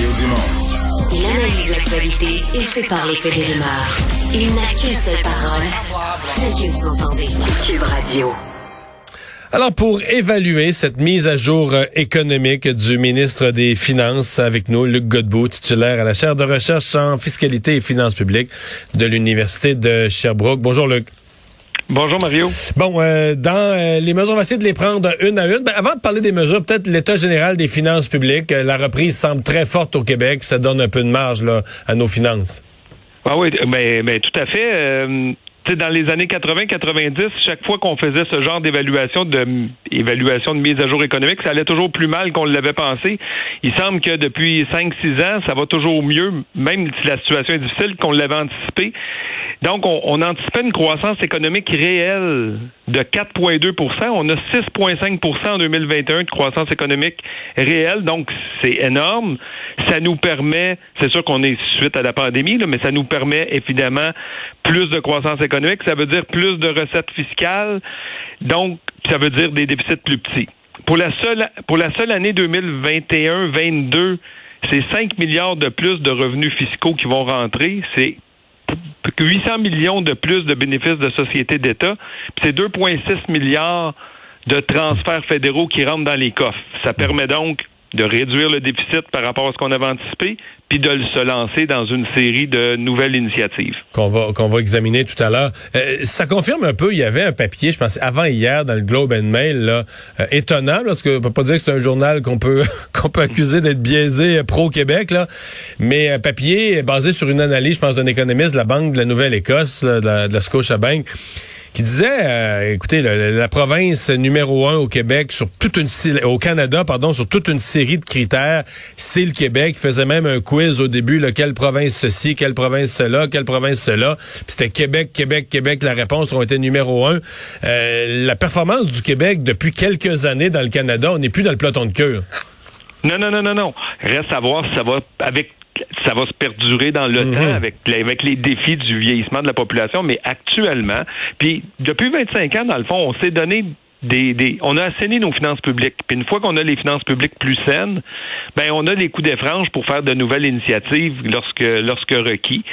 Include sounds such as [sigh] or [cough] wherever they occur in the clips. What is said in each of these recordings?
Mario Dumont. Il analyse l'actualité et sépare les faits des rumeurs. Il n'a qu'une seule parole, celle que vous entendez. Cube Radio. Alors, pour évaluer cette mise à jour euh, économique du ministre des Finances avec nous, Luc Godbout, titulaire à la chaire de recherche en fiscalité et finances publiques de l'Université de Sherbrooke. Bonjour, Luc. Bonjour Mario. Bon, euh, dans euh, les mesures, on va essayer de les prendre une à une. Ben, avant de parler des mesures, peut-être l'état général des finances publiques. Euh, la reprise semble très forte au Québec, ça donne un peu de marge là, à nos finances. Ah oui, mais, mais tout à fait. Dans les années 80-90, chaque fois qu'on faisait ce genre d'évaluation de évaluation de mise à jour économique, ça allait toujours plus mal qu'on l'avait pensé. Il semble que depuis 5-6 ans, ça va toujours mieux, même si la situation est difficile, qu'on l'avait anticipé. Donc, on, on, anticipait une croissance économique réelle de 4,2% On a 6,5% en 2021 de croissance économique réelle. Donc, c'est énorme. Ça nous permet, c'est sûr qu'on est suite à la pandémie, là, mais ça nous permet évidemment plus de croissance économique. Ça veut dire plus de recettes fiscales. Donc, ça veut dire des déficits plus petits. Pour la seule, pour la seule année 2021-22, c'est 5 milliards de plus de revenus fiscaux qui vont rentrer. C'est 800 millions de plus de bénéfices de sociétés d'État. C'est 2,6 milliards de transferts fédéraux qui rentrent dans les coffres. Ça permet donc de réduire le déficit par rapport à ce qu'on avait anticipé, puis de se lancer dans une série de nouvelles initiatives. Qu'on va, qu'on va examiner tout à l'heure. Euh, ça confirme un peu, il y avait un papier, je pense, avant hier, dans le Globe and Mail, là, euh, étonnant, parce que on peut pas dire que c'est un journal qu'on peut, [laughs] qu'on peut accuser d'être biaisé euh, pro-Québec, là, mais un papier basé sur une analyse, je pense, d'un économiste de la Banque de la Nouvelle-Écosse, de la, de la Scotiabank, qui disait, euh, écoutez, la, province numéro un au Québec sur toute une au Canada, pardon, sur toute une série de critères, c'est le Québec. Il faisait même un quiz au début, là, quelle province ceci, quelle province cela, quelle province cela. Puis c'était Québec, Québec, Québec. La réponse ont été numéro un. Euh, la performance du Québec depuis quelques années dans le Canada, on n'est plus dans le peloton de queue. Non, non, non, non, non. Reste à voir si ça va avec ça va se perdurer dans le mhm. temps avec, avec les défis du vieillissement de la population, mais actuellement, puis depuis 25 ans, dans le fond, on s'est donné des, des, on a assaini nos finances publiques. Puis une fois qu'on a les finances publiques plus saines, ben on a les coups d'effrange pour faire de nouvelles initiatives lorsque lorsque requis.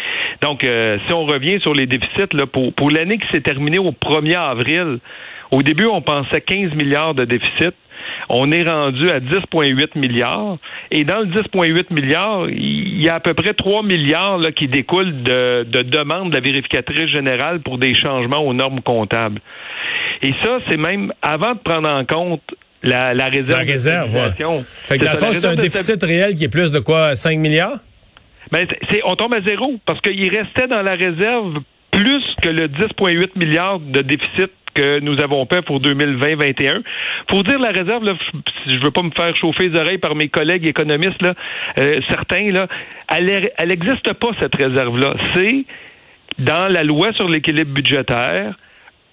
Donc euh, si on revient sur les déficits là pour pour l'année qui s'est terminée au 1er avril, au début on pensait 15 milliards de déficit. On est rendu à 10,8 milliards. Et dans le 10,8 milliards, il y a à peu près 3 milliards là, qui découlent de, de demandes de la vérificatrice générale pour des changements aux normes comptables. Et ça, c'est même avant de prendre en compte la, la réserve. La réserve, ouais. Fait que dans le fond, c'est un déficit réel qui est plus de quoi, 5 milliards? Ben, c'est, on tombe à zéro parce qu'il restait dans la réserve plus que le 10,8 milliards de déficit que nous avons fait pour 2020-21. Faut dire la réserve, là, je veux pas me faire chauffer les oreilles par mes collègues économistes, là, euh, certains, là, elle n'existe pas, cette réserve-là. C'est dans la loi sur l'équilibre budgétaire,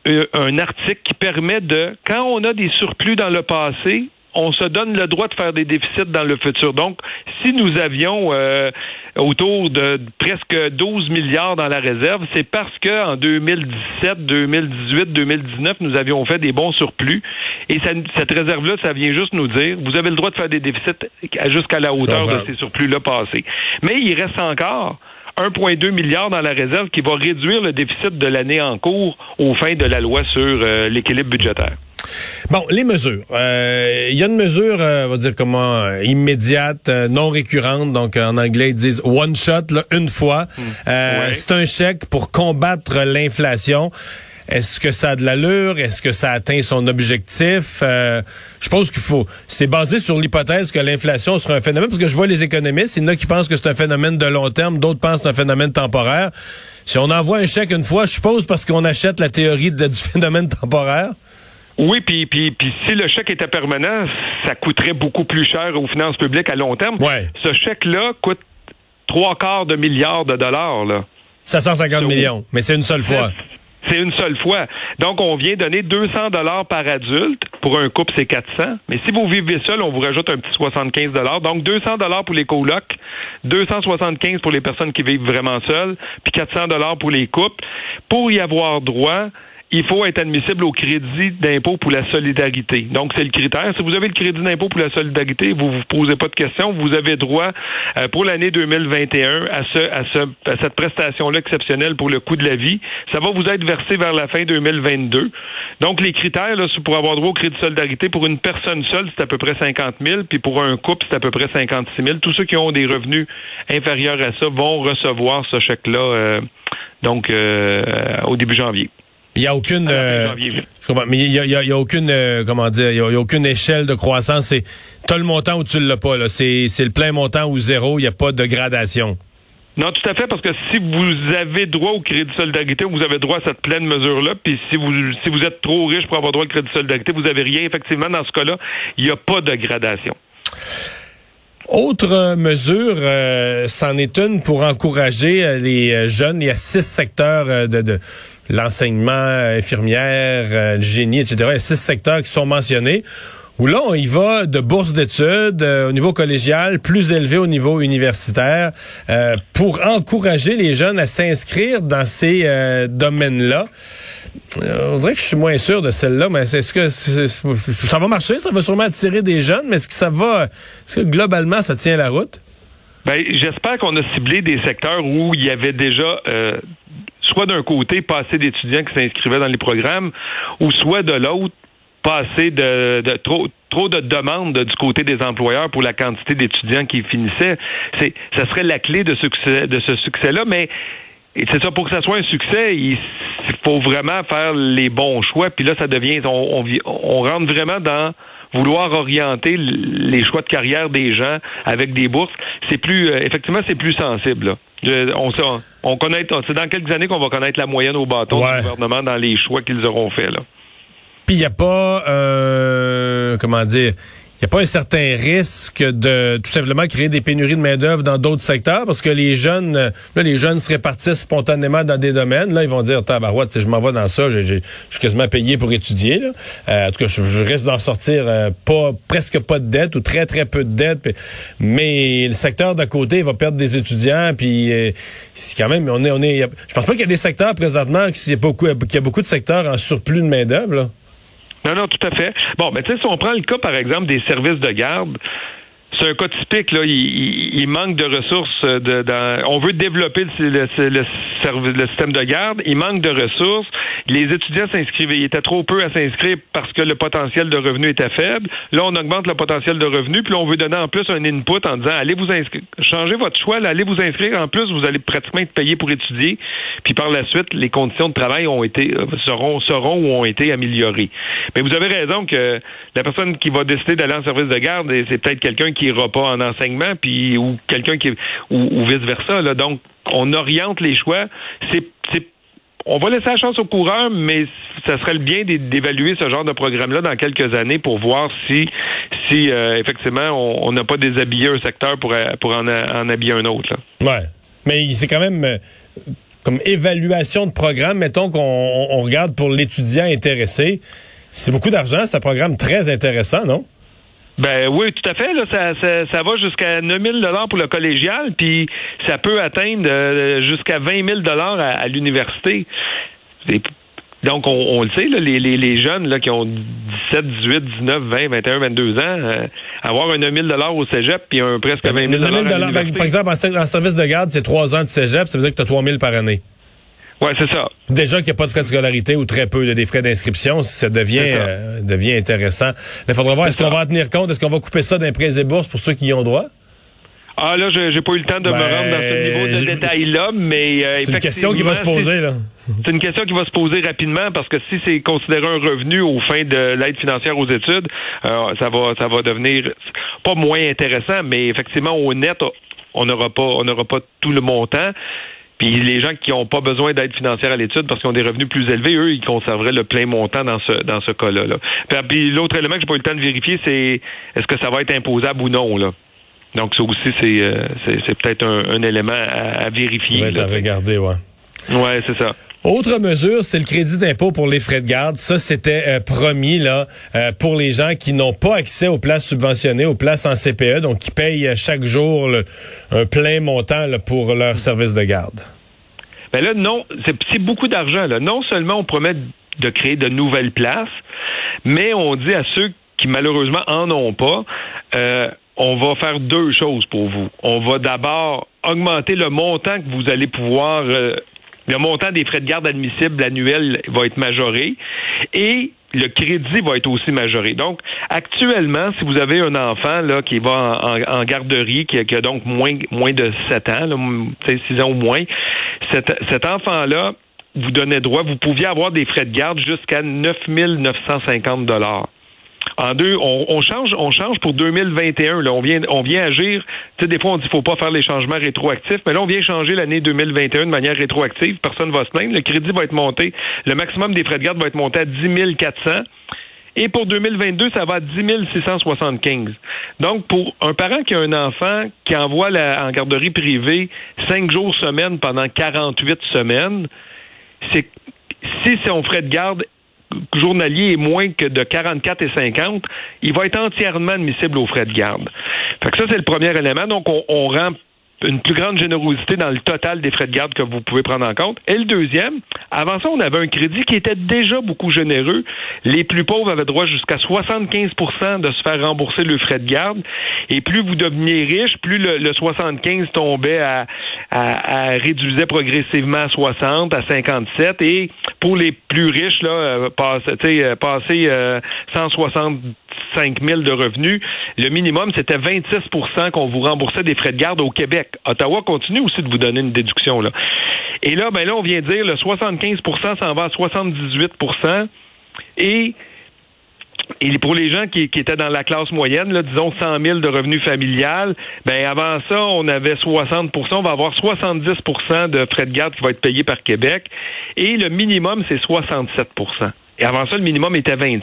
euh, un article qui permet de, quand on a des surplus dans le passé, on se donne le droit de faire des déficits dans le futur. Donc, si nous avions euh, autour de presque 12 milliards dans la réserve, c'est parce que en 2017, 2018, 2019, nous avions fait des bons surplus. Et cette réserve-là, ça vient juste nous dire, vous avez le droit de faire des déficits jusqu'à la hauteur de ces surplus-là passés. Mais il reste encore 1,2 milliard dans la réserve qui va réduire le déficit de l'année en cours au fin de la loi sur euh, l'équilibre budgétaire. Bon, les mesures. Euh, il y a une mesure, euh, on va dire comment, euh, immédiate, non récurrente. Donc, en anglais, ils disent one shot, là, une fois. Hmm. C'est un chèque pour combattre l'inflation. Est-ce que ça a de l'allure? Est-ce que ça atteint son objectif? je pense qu'il faut. C'est basé sur l'hypothèse que l'inflation sera un phénomène, parce que je vois les économistes, il y en a qui pensent que c'est un phénomène de long terme, d'autres pensent que c'est un phénomène temporaire. Si on envoie un chèque une fois, je suppose parce qu'on achète la théorie du phénomène temporaire. Oui, puis, puis, puis si le chèque était permanent, ça coûterait beaucoup plus cher aux finances publiques à long terme. Ouais. Ce chèque-là coûte trois quarts de milliards de dollars. Là. 750 millions, mais c'est une seule fois. C'est une seule fois. Donc, on vient donner 200 dollars par adulte. Pour un couple, c'est 400. Mais si vous vivez seul, on vous rajoute un petit 75 dollars. Donc, 200 dollars pour les colocs, 275 pour les personnes qui vivent vraiment seules, puis 400 dollars pour les couples. Pour y avoir droit, il faut être admissible au crédit d'impôt pour la solidarité. Donc, c'est le critère. Si vous avez le crédit d'impôt pour la solidarité, vous vous posez pas de questions. Vous avez droit euh, pour l'année 2021 à, ce, à, ce, à cette prestation-là exceptionnelle pour le coût de la vie. Ça va vous être versé vers la fin 2022. Donc, les critères là, pour avoir droit au crédit de solidarité, pour une personne seule, c'est à peu près 50 000, puis pour un couple, c'est à peu près 56 000. Tous ceux qui ont des revenus inférieurs à ça vont recevoir ce chèque-là euh, donc euh, au début janvier. Il y a aucune, euh, mais il y a, y a, aucune, euh, comment dire, il y, a, aucune échelle de croissance. C'est, t'as le montant ou tu l'as pas. Là, c'est, c'est le plein montant ou zéro. Il n'y a pas de gradation. Non, tout à fait, parce que si vous avez droit au crédit de solidarité, vous avez droit à cette pleine mesure-là, puis si vous si vous êtes trop riche pour avoir droit au crédit de solidarité, vous avez rien. Effectivement, dans ce cas-là, il n'y a pas de gradation. Autre mesure, euh, c'en est une pour encourager euh, les euh, jeunes. Il y a six secteurs de, l'enseignement, infirmière, le génie, etc. Il y a six secteurs qui sont mentionnés où là, on y va de bourses d'études au niveau collégial, plus élevé au niveau universitaire, pour encourager les jeunes à s'inscrire dans ces domaines-là. Euh, on dirait que je suis moins sûr de celle-là, mais est-ce que ça va marcher? Ça va sûrement attirer des jeunes, mais est-ce que ça va, est-ce que globalement, ça tient la route? Ben, j'espère qu'on a ciblé des secteurs où il y avait déjà euh, soit d'un côté pas assez d'étudiants qui s'inscrivaient dans les programmes, ou soit de l'autre pas assez de, trop trop de demandes du côté des employeurs pour la quantité d'étudiants qui finissaient. C'est ça serait la clé de, succès, de ce succès-là, mais c'est ça pour que ça soit un succès, il faut vraiment faire les bons choix. Puis là, ça devient, on, on, rentre vraiment dans vouloir orienter les choix de carrière des gens avec des bourses. C'est plus, euh, effectivement, c'est plus sensible. on, on connaît, c'est dans quelques années qu'on va connaître la moyenne au bâton du gouvernement dans les choix qu'ils auront faits. Là. Puis il n'y a pas, euh, comment dire, n'y a pas un certain risque de tout simplement créer des pénuries de main-d'œuvre dans d'autres secteurs? Parce que les jeunes, là, les jeunes se répartissent spontanément dans des domaines. Là, ils vont dire, tabarouette, si je m'en vais dans ça, je suis quasiment payé pour étudier. Là. Euh, en tout cas, je, risque d'en sortir euh, pas presque pas de dette ou très, très peu de dette. mais le secteur d'à côté va perdre des étudiants. Puis euh, c'est quand même, on est, on est. Je pense pas qu'il y a des secteurs présentement, qu'il y a beaucoup, qu'il y a beaucoup de secteurs en surplus de main-d'œuvre. Non, non, tout à fait. Bon, mais tu sais, si on prend le cas, par exemple, des services de garde, c'est un cas typique. Là, il, manque de ressources. De, dans, on veut développer le, le, le, système de garde. Il manque de ressources. Les étudiants s'inscrivaient. Ils étaient trop peu à s'inscrire parce que le potentiel de revenu était faible. Là, on augmente le potentiel de revenu, puis on veut donner en plus un input en disant allez vous inscrire, changez votre choix, allez vous inscrire. En plus, vous allez pratiquement être payé pour étudier. Puis par la suite, les conditions de travail ont été euh, seront seront ou ont été améliorées. Mais vous avez raison que la personne qui va décider d'aller en service de garde, c'est peut-être quelqu'un qui ira pas en enseignement, puis ou quelqu'un qui ou, vice versa. Là. Donc, on oriente les choix. C'est on va laisser la chance aux coureurs, mais ça serait le bien d'évaluer ce genre de programme-là dans quelques années pour voir si, si euh, effectivement, on n'a pas déshabillé un secteur pour, pour en, habiller un autre. Là. Ouais. Mais c'est quand même euh, comme évaluation de programme, mettons qu'on regarde pour l'étudiant intéressé. C'est beaucoup d'argent, c'est un programme très intéressant, non? Ben oui, tout à fait. Là, ça, ça, ça va jusqu'à 9 000 pour le collégial, puis ça peut atteindre euh, jusqu'à 20 000 à, à l'université. Donc, on, le sait, là, les, les, les, jeunes là, qui ont 17, 18, 19, 20, 21, 22 ans, euh, avoir un 9 000 au cégep puis un presque 20 000 ben, Par exemple, en, service de garde, c'est 3 ans de cégep, ça veut dire que tu as 3 000 par année. Oui, c'est ça. Déjà qu'il n'y a pas de frais de scolarité ou très peu, des frais d'inscription, ça devient euh, devient intéressant. Il faudra voir, est-ce qu'on va en tenir compte? Est-ce qu'on va couper ça d'un prêt et bourses pour ceux qui y ont droit? Ah là, j'ai pas eu le temps de me ben, rendre dans ce niveau de détail-là, mais euh, c'est une question qui va se poser là. C'est une question qui va se poser rapidement parce que si c'est considéré un revenu aux fins de l'aide financière aux études, euh, ça va ça va devenir pas moins intéressant, mais effectivement au net, on n'aura pas on n'aura pas tout le montant. Puis les gens qui n'ont pas besoin d'aide financière à l'étude parce qu'ils ont des revenus plus élevés, eux, ils conserveraient le plein montant dans ce dans ce cas-là. Là. Puis l'autre élément que j'ai pas eu le temps de vérifier, c'est est-ce que ça va être imposable ou non là? Donc ça aussi, c'est euh, c'est peut-être un, élément à, vérifier. Ça va être à regarder, ouais. Ouais, c'est ça. Autre mesure, c'est le crédit d'impôt pour les frais de garde. Ça, c'était euh, promis là euh, pour les gens qui n'ont pas accès aux places subventionnées, aux places en CPE, donc qui payent chaque jour un plein montant pour leur service de garde. Ben là, non, c'est beaucoup d'argent. Là. Non seulement on promet de créer de nouvelles places, mais on dit à ceux qui malheureusement en ont pas, euh, on va faire deux choses pour vous. On va d'abord augmenter le montant que vous allez pouvoir euh, le montant des frais de garde admissibles annuels va être majoré et le crédit va être aussi majoré. Donc, actuellement, si vous avez un enfant là qui va en, garderie, qui, a donc moins, moins de 7 ans, là, 6 ans ou moins, cet, cet enfant-là, vous donnez droit, vous pouviez avoir des frais de garde jusqu'à 9 950 dollars. En deux, on, change, on change pour 2021. Là, on vient, on vient agir. Tu sais, des fois, on dit faut pas faire les changements rétroactifs, mais là, on vient changer l'année 2021 de manière rétroactive. Personne va se plaindre. Le crédit va être monté. Le maximum des frais de garde va être monté à 10 400. Et pour 2022, ça va à 10 675. Donc, pour un parent qui a un enfant qui envoie en garderie privée cinq jours semaine pendant 48 semaines, c'est si son frais de garde journalier est moins que de 44 et 50, il va être entièrement admissible aux frais de garde. Fait que ça, c'est le premier élément. Donc, on, on rend une plus grande générosité dans le total des frais de garde que vous pouvez prendre en compte. Et le deuxième, avant ça, on avait un crédit qui était déjà beaucoup généreux. Les plus pauvres avaient droit jusqu'à 75% de se faire rembourser le frais de garde. Et plus vous deveniez riche, plus le, 75 tombait à, à, réduisait progressivement à 60, à 57. Et pour les plus riches, là, euh, passer, euh, passer euh, 160 5 000 de revenus. Le minimum, c'était 26% qu'on vous remboursait des frais de garde au Québec. Ottawa continue aussi de vous donner une déduction. Là. Et là, ben là, on vient dire le 75% s'en va à 78% et et pour les gens qui, étaient dans la classe moyenne, là, disons 100 000 de revenus familial, ben avant ça, on avait 60% on va avoir 70% de frais de garde qui vont être payés par Québec. Et le minimum, c'est 67% et avant ça, le minimum était 26.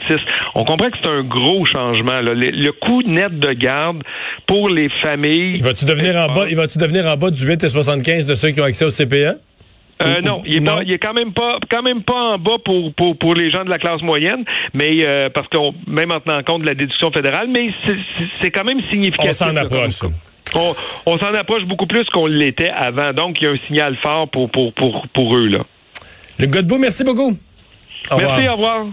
On comprend que c'est un gros changement. Le, coût net de garde pour les familles. Il va-tu devenir en bas, il va-tu devenir en bas du 8 et 75 de ceux qui ont accès au CPA? Euh, non, il est, il est quand même pas, quand même pas en bas pour pour, pour les gens de la classe moyenne, mais euh, parce qu'on même en tenant compte de la déduction fédérale, mais c'est quand même significatif. On s'en approche. On, on s'en approche beaucoup plus qu'on l'était avant, donc il y a un signal fort pour pour pour pour eux là. Le Godbout, merci beaucoup. Merci, au revoir.